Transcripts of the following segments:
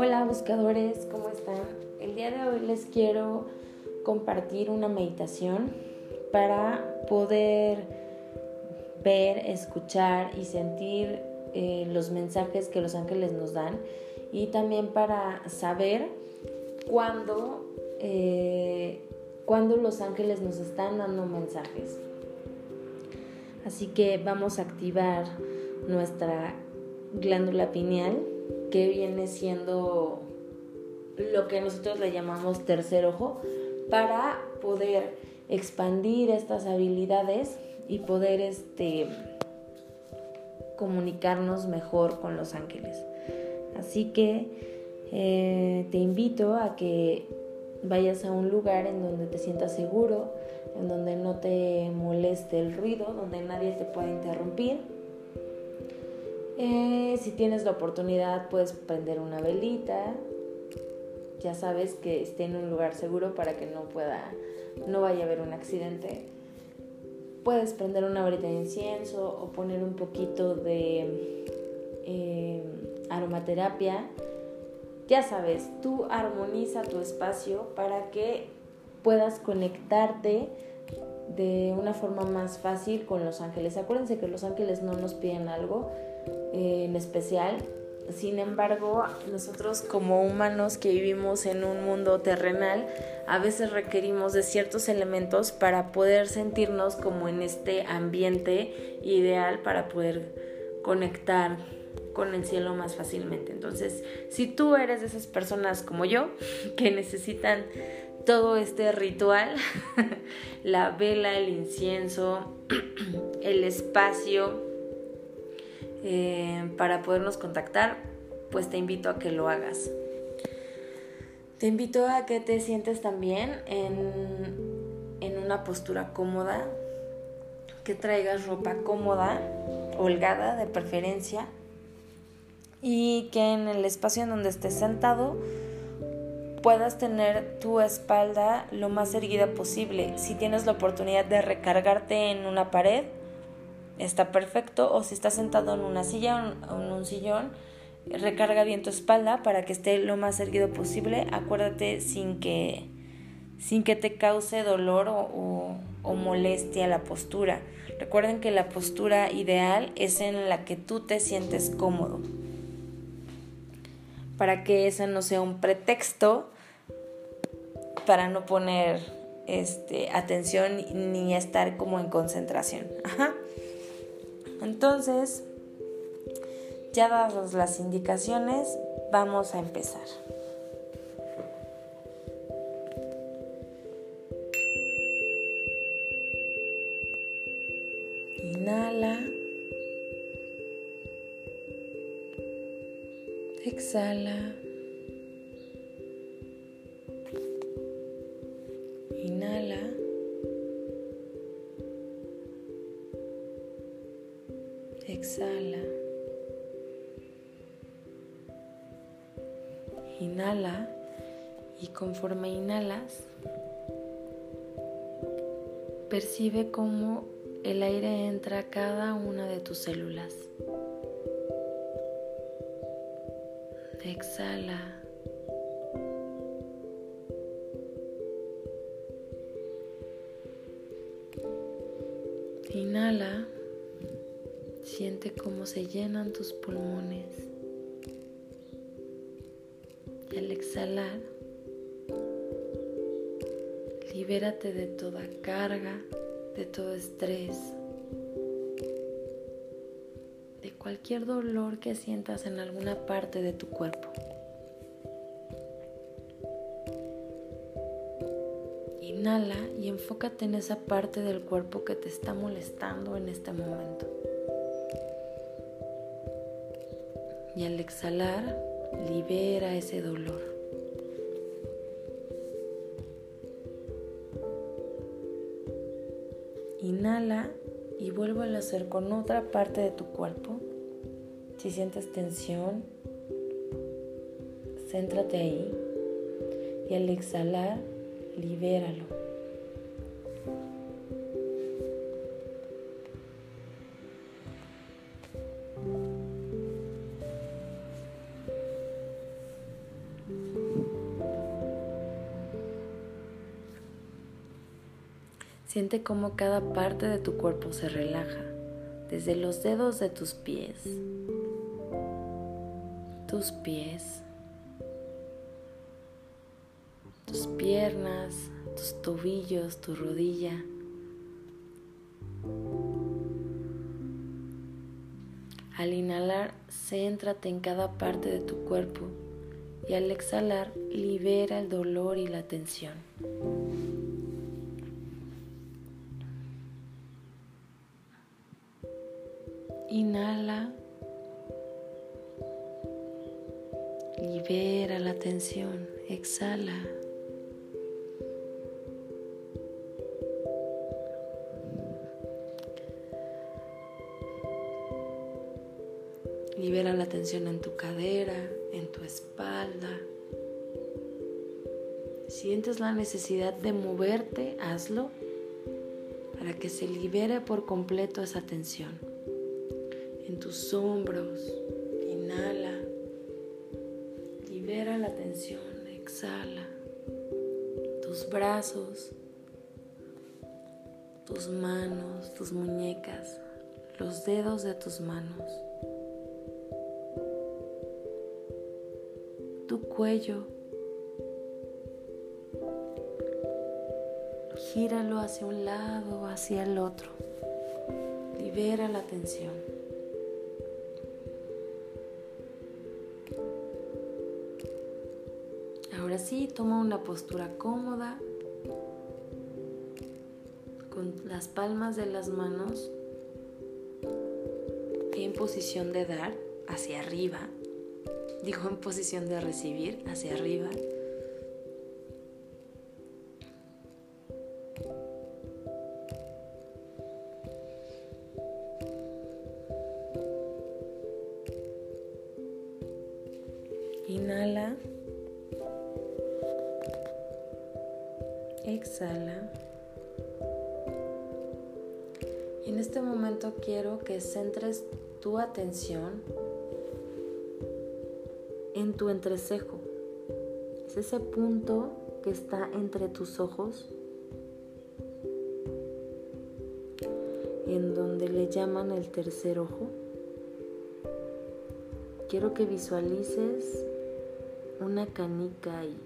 Hola buscadores, ¿cómo están? El día de hoy les quiero compartir una meditación para poder ver, escuchar y sentir eh, los mensajes que los ángeles nos dan y también para saber cuándo, eh, cuándo los ángeles nos están dando mensajes. Así que vamos a activar nuestra glándula pineal, que viene siendo lo que nosotros le llamamos tercer ojo, para poder expandir estas habilidades y poder este, comunicarnos mejor con los ángeles. Así que eh, te invito a que vayas a un lugar en donde te sientas seguro, en donde no te moleste el ruido, donde nadie te pueda interrumpir. Eh, si tienes la oportunidad puedes prender una velita. Ya sabes que esté en un lugar seguro para que no pueda, no vaya a haber un accidente. Puedes prender una velita de incienso o poner un poquito de eh, aromaterapia. Ya sabes, tú armoniza tu espacio para que puedas conectarte de una forma más fácil con los ángeles. Acuérdense que los ángeles no nos piden algo en especial. Sin embargo, nosotros como humanos que vivimos en un mundo terrenal, a veces requerimos de ciertos elementos para poder sentirnos como en este ambiente ideal para poder conectar con el cielo más fácilmente. Entonces, si tú eres de esas personas como yo que necesitan todo este ritual, la vela, el incienso, el espacio eh, para podernos contactar, pues te invito a que lo hagas. Te invito a que te sientes también en, en una postura cómoda, que traigas ropa cómoda, holgada de preferencia, y que en el espacio en donde estés sentado, puedas tener tu espalda lo más erguida posible. Si tienes la oportunidad de recargarte en una pared, está perfecto. O si estás sentado en una silla o en un sillón, recarga bien tu espalda para que esté lo más erguido posible. Acuérdate sin que, sin que te cause dolor o, o molestia la postura. Recuerden que la postura ideal es en la que tú te sientes cómodo para que ese no sea un pretexto para no poner este, atención ni estar como en concentración. Entonces, ya dadas las indicaciones, vamos a empezar. Inhala. Exhala. Exhala. Inhala y conforme inhalas, percibe cómo el aire entra a cada una de tus células. Exhala. Se llenan tus pulmones. Y al exhalar, libérate de toda carga, de todo estrés, cualquier dolor que sientas en alguna parte de tu cuerpo. Inhala y enfócate en esa parte del cuerpo que te está molestando en este momento. Y al exhalar, libera ese dolor. Inhala y vuelvo a hacer con otra parte de tu cuerpo. Si sientes tensión, céntrate ahí y al exhalar, libéralo. Siente cómo cada parte de tu cuerpo se relaja, desde los dedos de tus pies, tus pies, tus piernas, tus tobillos, tu rodilla. Al inhalar, céntrate en cada parte de tu cuerpo y al exhalar, libera el dolor y la tensión. Exhala. Libera la tensión en tu cadera, en tu espalda. Sientes la necesidad de moverte, hazlo para que se libere por completo esa tensión en tus hombros. Inhala. Brazos, tus manos, tus muñecas, los dedos de tus manos. Tu cuello. Gíralo hacia un lado, hacia el otro. Libera la tensión. Ahora sí, toma una postura cómoda con las palmas de las manos en posición de dar hacia arriba. Digo en posición de recibir hacia arriba. Atención en tu entrecejo. Es ese punto que está entre tus ojos, en donde le llaman el tercer ojo. Quiero que visualices una canica ahí.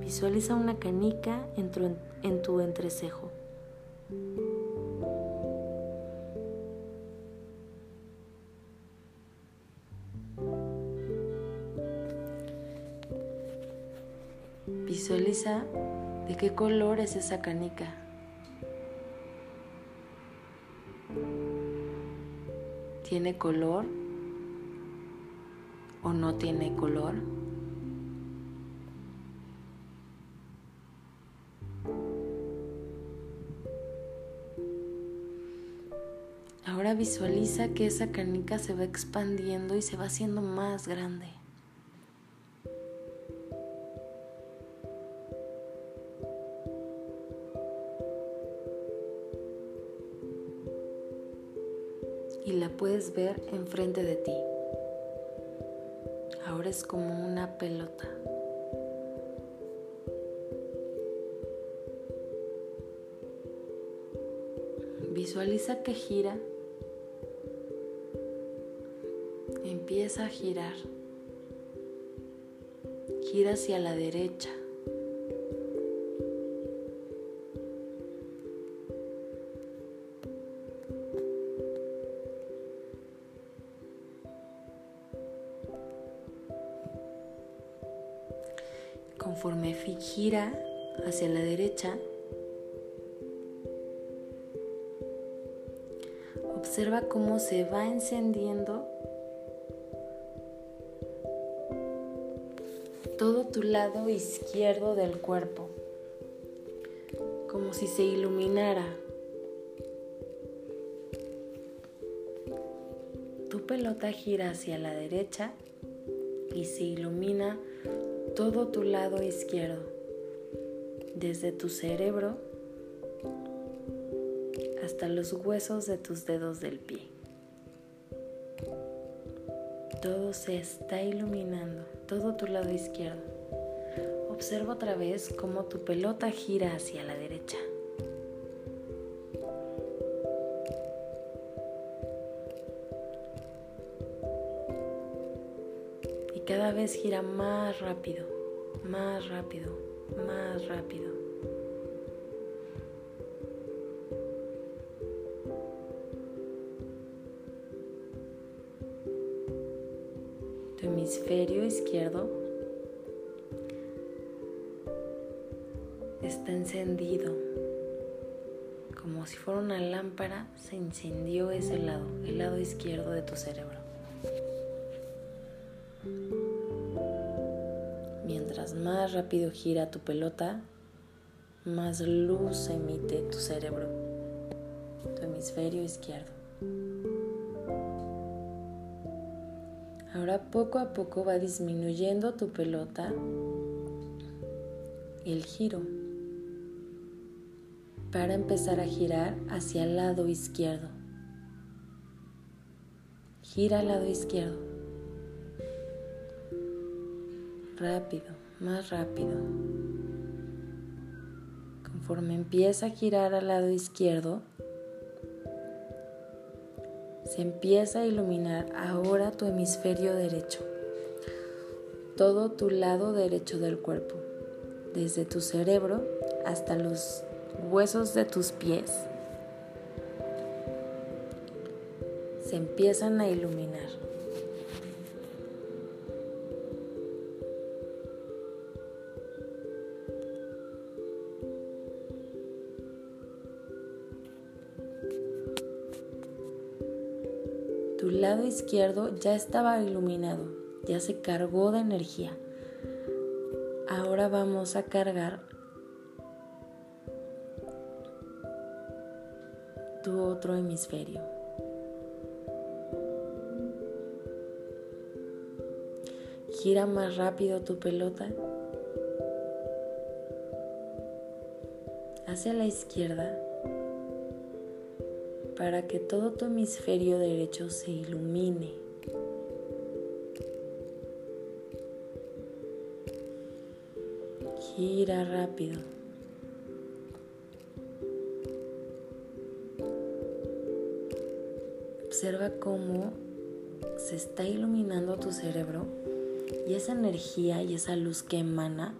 Visualiza una canica en tu, en tu entrecejo. Qué color es esa canica. ¿Tiene color o no tiene color? Ahora visualiza que esa canica se va expandiendo y se va haciendo más grande. Ver enfrente de ti. Ahora es como una pelota. Visualiza que gira empieza a girar. Gira hacia la derecha. Gira hacia la derecha, observa cómo se va encendiendo todo tu lado izquierdo del cuerpo, como si se iluminara. Tu pelota gira hacia la derecha y se ilumina todo tu lado izquierdo, desde tu cerebro hasta los huesos de tus dedos del pie. Todo se está iluminando, todo tu lado izquierdo. Observa otra vez cómo tu pelota gira hacia la derecha. Y cada vez gira más rápido, más rápido, más rápido. Tu hemisferio izquierdo está encendido. Como si fuera una lámpara, se incendió ese lado, el lado izquierdo de tu cerebro. Rápido gira tu pelota, más luz emite tu cerebro, tu hemisferio izquierdo. Ahora poco a poco va disminuyendo tu pelota el giro para empezar a girar hacia el lado izquierdo. Gira al lado izquierdo. Rápido, más rápido. Conforme empieza a girar al lado izquierdo, se empieza a iluminar ahora tu hemisferio derecho, todo tu lado derecho del cuerpo, desde tu cerebro hasta los huesos de tus pies se empiezan a iluminar. Lado izquierdo ya estaba iluminado, ya se cargó de energía. Ahora vamos a cargar tu otro hemisferio. Gira más rápido tu pelota hacia la izquierda para que todo tu hemisferio derecho se ilumine. Gira rápido. Observa cómo se está iluminando tu cerebro y esa energía y esa luz que emana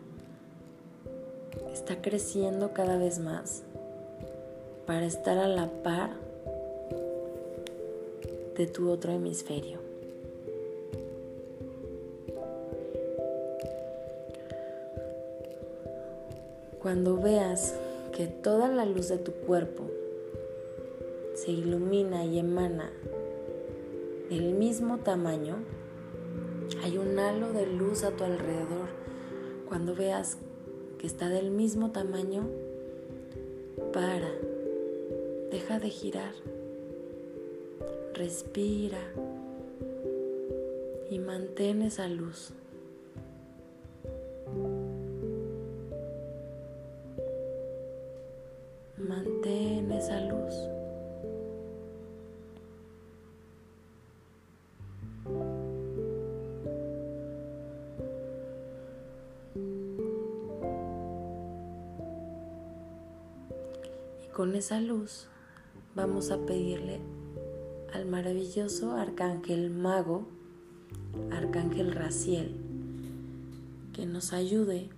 está creciendo cada vez más para estar a la par de tu otro hemisferio. Cuando veas que toda la luz de tu cuerpo se ilumina y emana del mismo tamaño, hay un halo de luz a tu alrededor. Cuando veas que está del mismo tamaño, para, deja de girar, respira y mantén esa luz. Mantén esa luz. con esa luz vamos a pedirle al maravilloso arcángel mago, arcángel Raciel, que nos ayude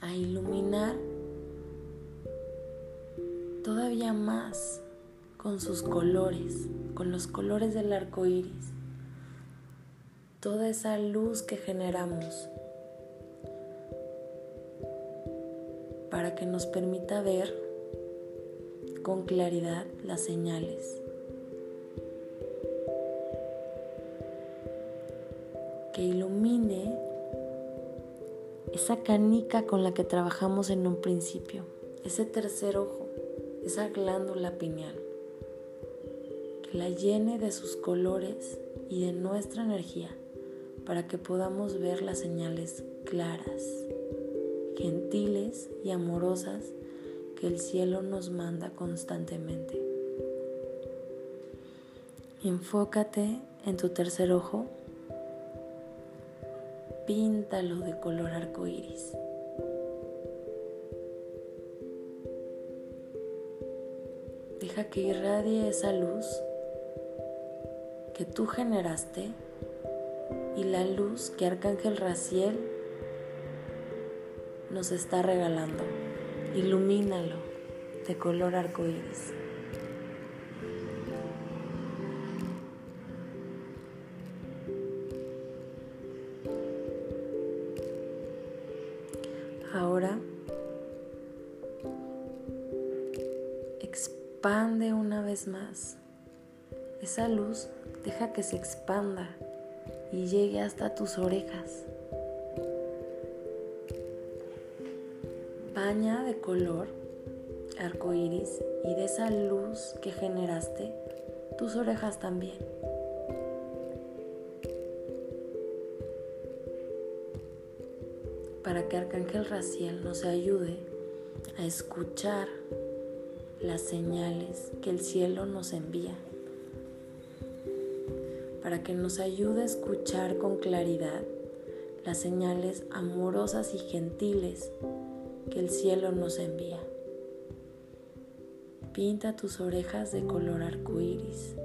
a iluminar todavía más con sus colores, con los colores del arco iris, toda esa luz que generamos para que nos permita ver con claridad las señales. Que ilumine esa canica con la que trabajamos en un principio, ese tercer ojo, esa glándula pineal. Que la llene de sus colores y de nuestra energía para que podamos ver las señales claras, gentiles y amorosas que el cielo nos manda constantemente. Enfócate en tu tercer ojo píntalo de color arcoíris. Deja que irradie esa luz que tú generaste y la luz que Arcángel Raciel nos está regalando. Ilumínalo de color arcoíris. Esa luz deja que se expanda y llegue hasta tus orejas. Baña de color arco iris y de esa luz que generaste tus orejas también. Para que Arcángel Raciel nos ayude a escuchar las señales que el cielo nos envía para que nos ayude a escuchar con claridad las señales amorosas y gentiles que el cielo nos envía. Pinta tus orejas de color arcoíris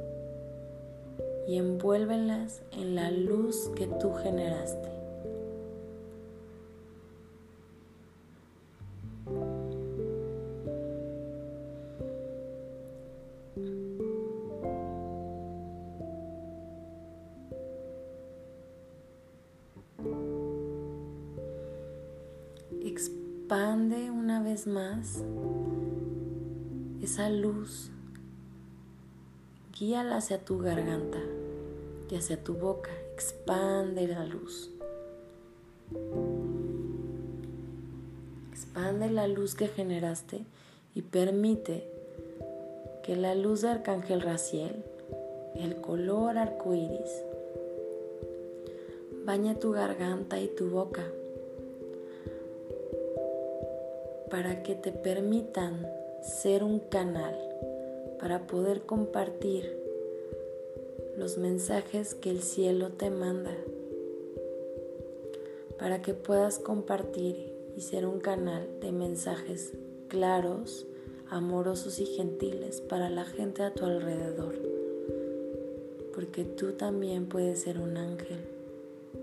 y envuélvelas en la luz que tú generaste. Guíala hacia tu garganta y hacia tu boca, expande la luz. Expande la luz que generaste y permite que la luz de Arcángel Raciel, el color arcoíris, bañe tu garganta y tu boca para que te permitan ser un canal para poder compartir los mensajes que el cielo te manda, para que puedas compartir y ser un canal de mensajes claros, amorosos y gentiles para la gente a tu alrededor, porque tú también puedes ser un ángel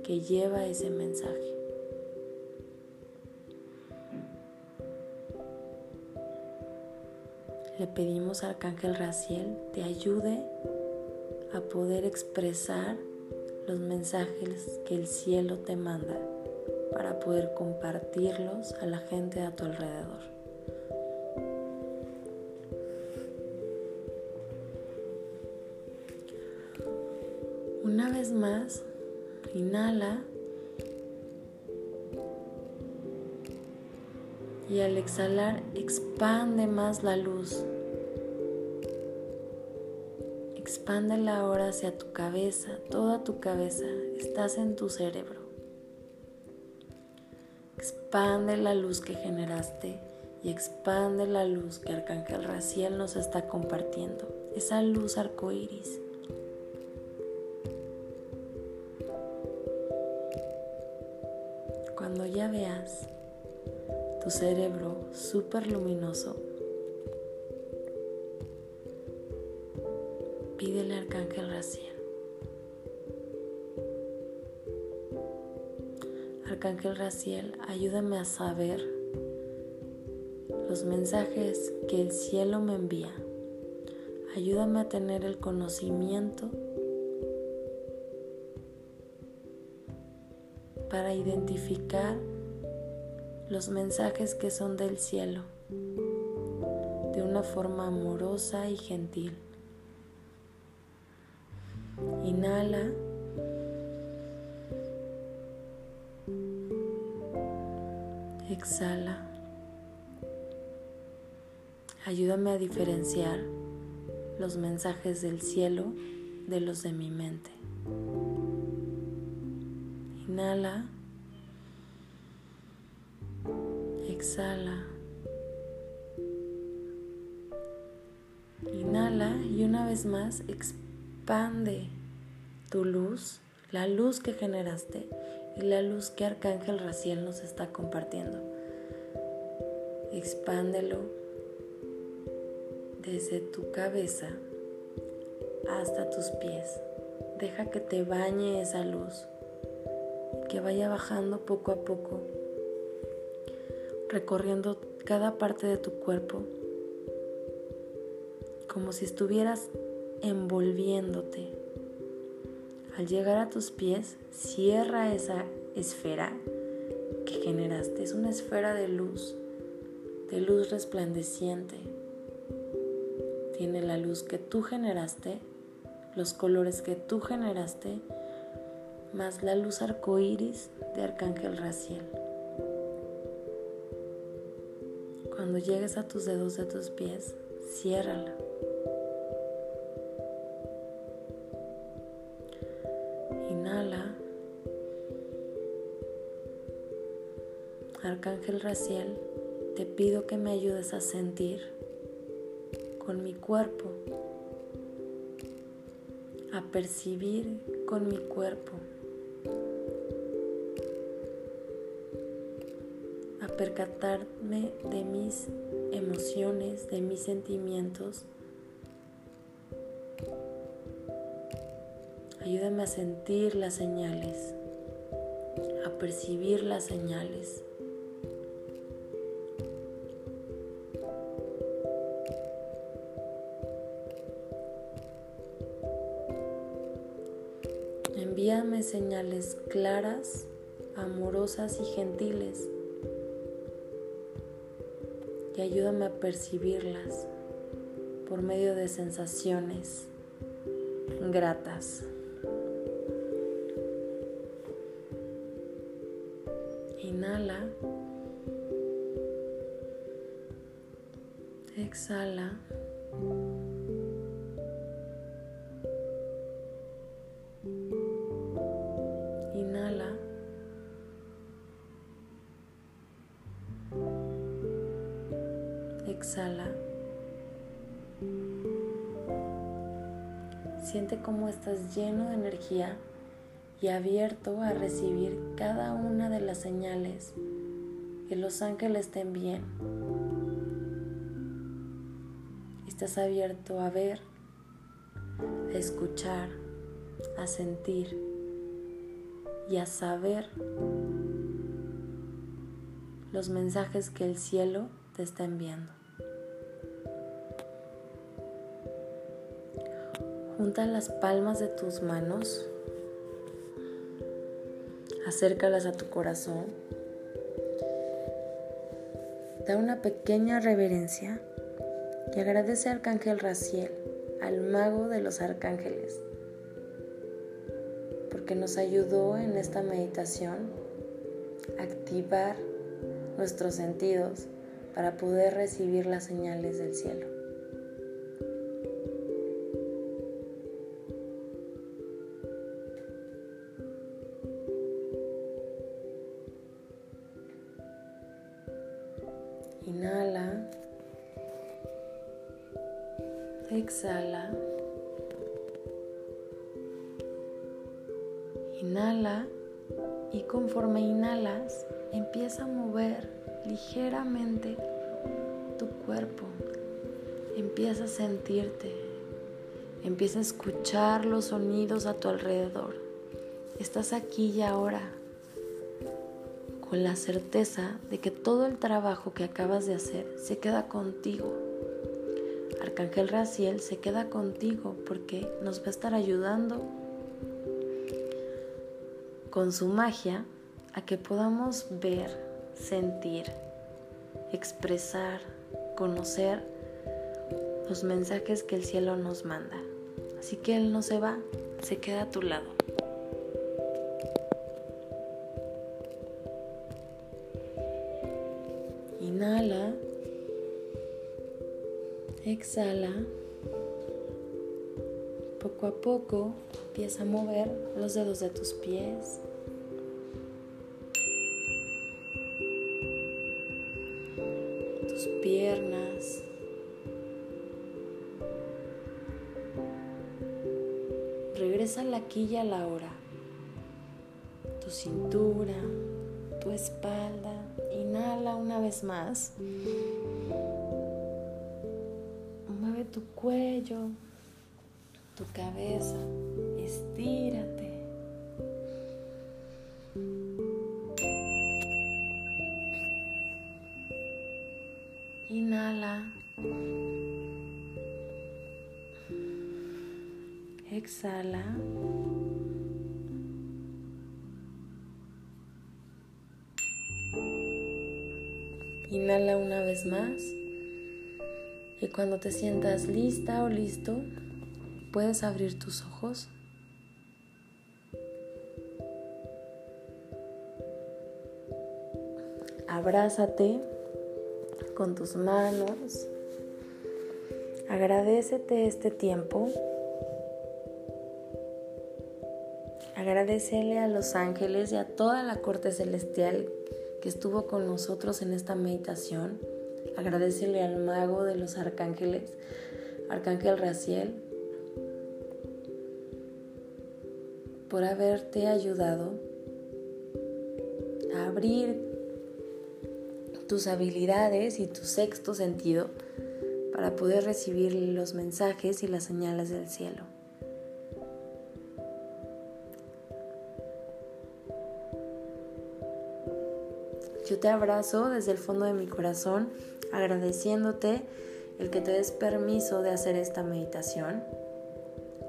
que lleva ese mensaje. Le pedimos al Arcángel Raciel te ayude a poder expresar los mensajes que el cielo te manda para poder compartirlos a la gente a tu alrededor. Una vez más, inhala y al exhalar expande más la luz. Expándela ahora hacia tu cabeza, toda tu cabeza, estás en tu cerebro. Expande la luz que generaste y expande la luz que Arcángel Raciel nos está compartiendo, esa luz arcoíris. Cuando ya veas tu cerebro súper luminoso, pídele al Arcángel Raciel. Arcángel Raciel, ayúdame a saber los mensajes que el cielo me envía. Ayúdame a tener el conocimiento para identificar los mensajes que son del cielo de una forma amorosa y gentil. Inhala. Exhala. Ayúdame a diferenciar los mensajes del cielo de los de mi mente. Inhala. exhala. Inhala y una vez más expande tu luz, la luz que generaste, y la luz que Arcángel Raciel nos está compartiendo. Expándelo desde tu cabeza hasta tus pies. Deja que te bañe esa luz, que vaya bajando poco a poco, recorriendo cada parte de tu cuerpo, como si estuvieras envolviéndote. Al llegar a tus pies, cierra esa esfera que generaste. Es una esfera de luz, de luz resplandeciente. Tiene la luz que tú generaste, los colores que tú generaste, más la luz arcoíris de Arcángel Raciel. Cuando llegues a tus dedos de tus pies, ciérrala. Arcángel Raciel, te pido que me ayudes a sentir con mi cuerpo, a percibir con mi cuerpo, a percatarme de mis emociones, de mis sentimientos. Ayúdame a sentir las señales, a percibir las señales. Señales claras, amorosas y gentiles y ayúdame a percibirlas por medio de sensaciones gratas. Inhala. Exhala. Exhala. Siente cómo estás lleno de energía y abierto a recibir cada una de las señales que los ángeles te envíen. Estás abierto a ver, a escuchar, a sentir y a saber los mensajes que el cielo te está enviando. Junta las palmas de tus manos acércalas a tu corazón. Da una pequeña reverencia y agradece al Arcángel Raciel, al mago de los arcángeles, porque nos ayudó en esta meditación a activar nuestros sentidos para poder recibir las señales del cielo. Empieza a sentirte. Empieza a escuchar los sonidos a tu alrededor. Estás aquí y ahora con la certeza de que todo el trabajo que acabas de hacer se queda contigo. Arcángel Raciel se queda contigo porque nos va a estar ayudando con su magia a que podamos ver, sentir, expresar, conocer los mensajes que el cielo nos manda. Así que Él no se va, se queda a tu lado. Inhala. Exhala. Poco a poco empieza a mover los dedos de tus pies. Tus piernas. Regresa la aquí y a la hora. tu cintura, tu espalda. Inhala una vez más. Mueve tu cuello, tu cabeza. Estírate. Una vez más. Y cuando te sientas lista o listo, puedes abrir tus ojos. Abrázate con tus manos. Agradecete este tiempo. Agradecele a los ángeles y a toda la corte celestial que estuvo con nosotros en esta meditación. Agradecele al mago de los arcángeles, Arcángel Raciel, por haberte ayudado a abrir tus habilidades y tu sexto sentido para poder recibir los mensajes y las señales del cielo. Yo te abrazo desde el fondo de mi corazón, agradeciéndote el que te des permiso de hacer esta meditación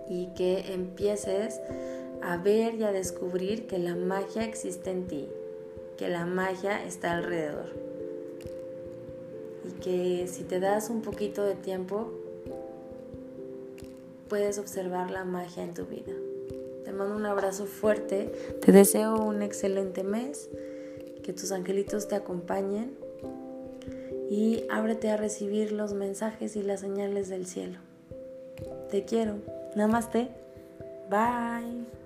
y que empieces a ver y a descubrir que la magia existe en ti, que la magia está alrededor. Y que si te das un poquito de tiempo, puedes observar la magia en tu vida. Te mando un abrazo fuerte, te deseo un excelente mes que tus angelitos te acompañen y ábrete a recibir los mensajes y las señales del cielo. Te quiero. Namaste. Bye.